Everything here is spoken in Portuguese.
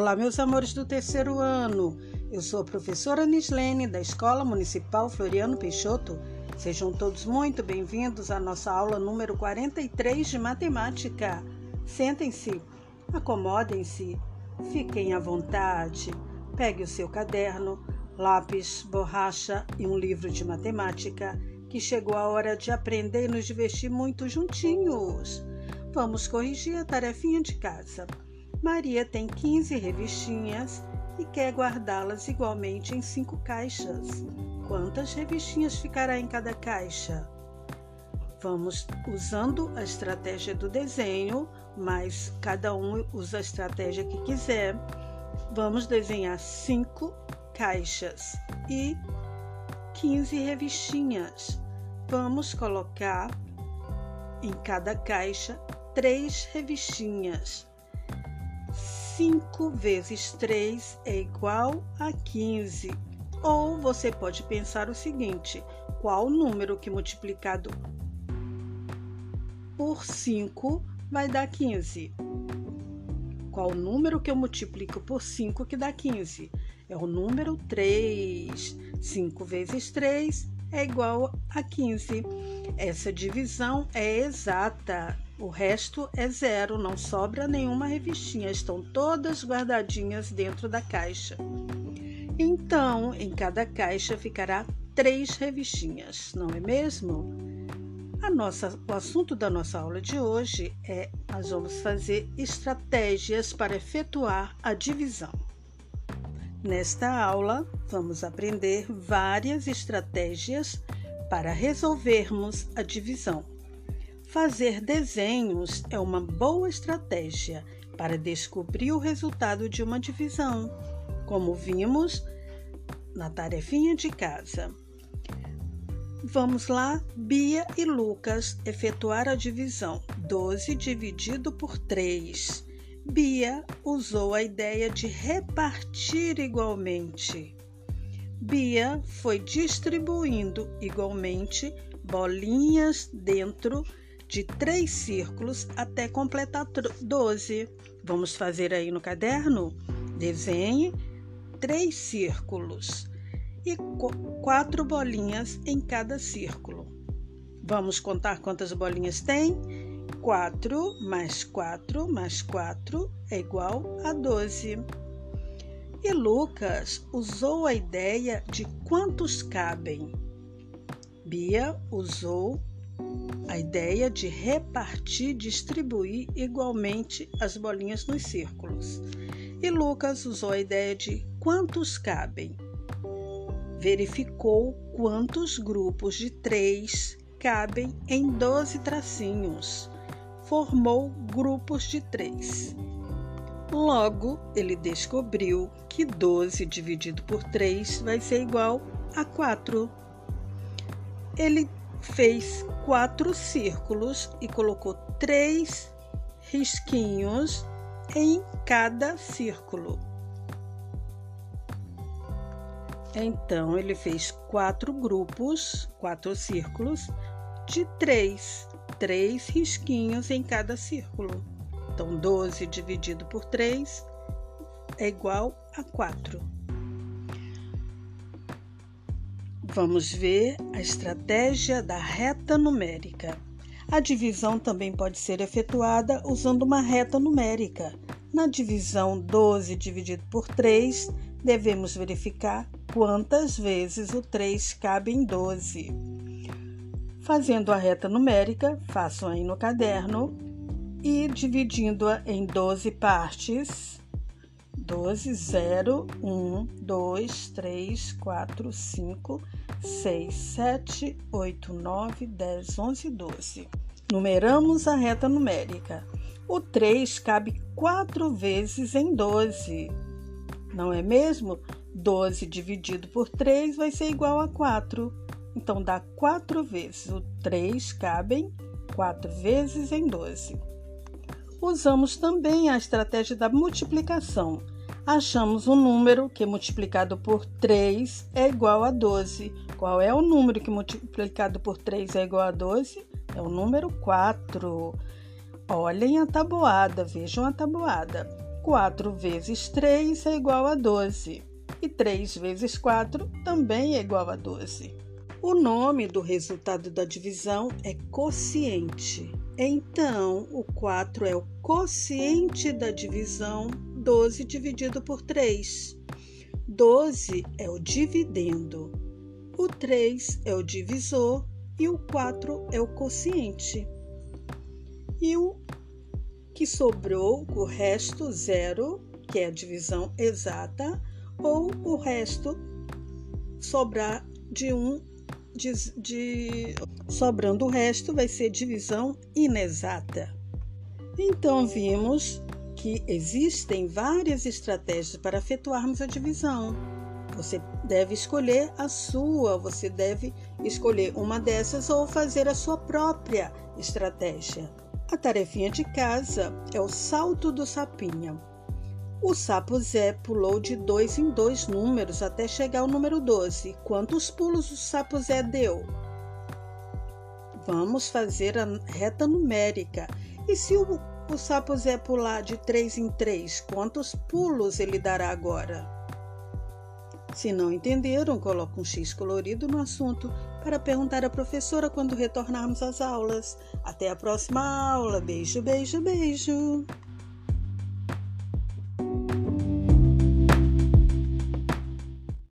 Olá, meus amores do terceiro ano. Eu sou a professora Nislene, da Escola Municipal Floriano Peixoto. Sejam todos muito bem-vindos à nossa aula número 43 de matemática. Sentem-se, acomodem-se, fiquem à vontade. Pegue o seu caderno, lápis, borracha e um livro de matemática, que chegou a hora de aprender e nos divertir muito juntinhos. Vamos corrigir a tarefinha de casa. Maria tem 15 revistinhas e quer guardá-las igualmente em cinco caixas. Quantas revistinhas ficará em cada caixa? Vamos usando a estratégia do desenho, mas cada um usa a estratégia que quiser. Vamos desenhar cinco caixas e 15 revistinhas. Vamos colocar em cada caixa três revistinhas. 5 vezes 3 é igual a 15. Ou você pode pensar o seguinte: qual número que multiplicado por 5 vai dar 15? Qual número que eu multiplico por 5 que dá 15? É o número 3. 5 vezes 3 é igual a 15. Essa divisão é exata. O resto é zero, não sobra nenhuma revistinha, estão todas guardadinhas dentro da caixa. Então, em cada caixa ficará três revistinhas, não é mesmo? A nossa, o assunto da nossa aula de hoje é nós vamos fazer estratégias para efetuar a divisão. Nesta aula, vamos aprender várias estratégias para resolvermos a divisão. Fazer desenhos é uma boa estratégia para descobrir o resultado de uma divisão, como vimos na tarefinha de casa. Vamos lá, Bia e Lucas efetuar a divisão. 12 dividido por 3. Bia usou a ideia de repartir igualmente. Bia foi distribuindo igualmente bolinhas dentro de três círculos até completar 12. Vamos fazer aí no caderno? Desenhe três círculos e quatro bolinhas em cada círculo. Vamos contar quantas bolinhas tem? 4 mais 4 mais 4 é igual a 12. E Lucas usou a ideia de quantos cabem. Bia usou a ideia de repartir, distribuir igualmente as bolinhas nos círculos. E Lucas usou a ideia de quantos cabem. Verificou quantos grupos de três cabem em 12 tracinhos. Formou grupos de três. Logo, ele descobriu que 12 dividido por 3 vai ser igual a 4. Ele fez quatro círculos e colocou três risquinhos em cada círculo. Então ele fez quatro grupos, quatro círculos de três, três risquinhos em cada círculo. Então 12 dividido por 3 é igual a 4. Vamos ver a estratégia da reta numérica. A divisão também pode ser efetuada usando uma reta numérica. Na divisão 12 dividido por 3, devemos verificar quantas vezes o 3 cabe em 12. Fazendo a reta numérica, façam aí no caderno e dividindo-a em 12 partes, 12, 0, 1, 2, 3, 4, 5, 6, 7, 8, 9, 10, 11, 12. Numeramos a reta numérica. O 3 cabe 4 vezes em 12, não é mesmo? 12 dividido por 3 vai ser igual a 4. Então, dá 4 vezes. O 3 cabem 4 vezes em 12. Usamos também a estratégia da multiplicação achamos um número que multiplicado por 3 é igual a 12. Qual é o número que multiplicado por 3 é igual a 12? É o número 4. Olhem a tabuada, vejam a tabuada. 4 vezes 3 é igual a 12. E 3 vezes 4 também é igual a 12. O nome do resultado da divisão é quociente. Então, o 4 é o quociente da divisão 12 dividido por 3. 12 é o dividendo, o 3 é o divisor e o 4 é o quociente. E o que sobrou, o resto zero, que é a divisão exata, ou o resto sobrar de um de, de, sobrando o resto vai ser divisão inexata. Então vimos que existem várias estratégias para efetuarmos a divisão. Você deve escolher a sua, você deve escolher uma dessas ou fazer a sua própria estratégia. A tarefinha de casa é o salto do sapinho. O sapo Zé pulou de dois em dois números até chegar ao número 12. Quantos pulos o sapo Zé deu? Vamos fazer a reta numérica. E se o, o sapo Zé pular de três em três, quantos pulos ele dará agora? Se não entenderam, coloque um X colorido no assunto para perguntar à professora quando retornarmos às aulas. Até a próxima aula. Beijo, beijo, beijo.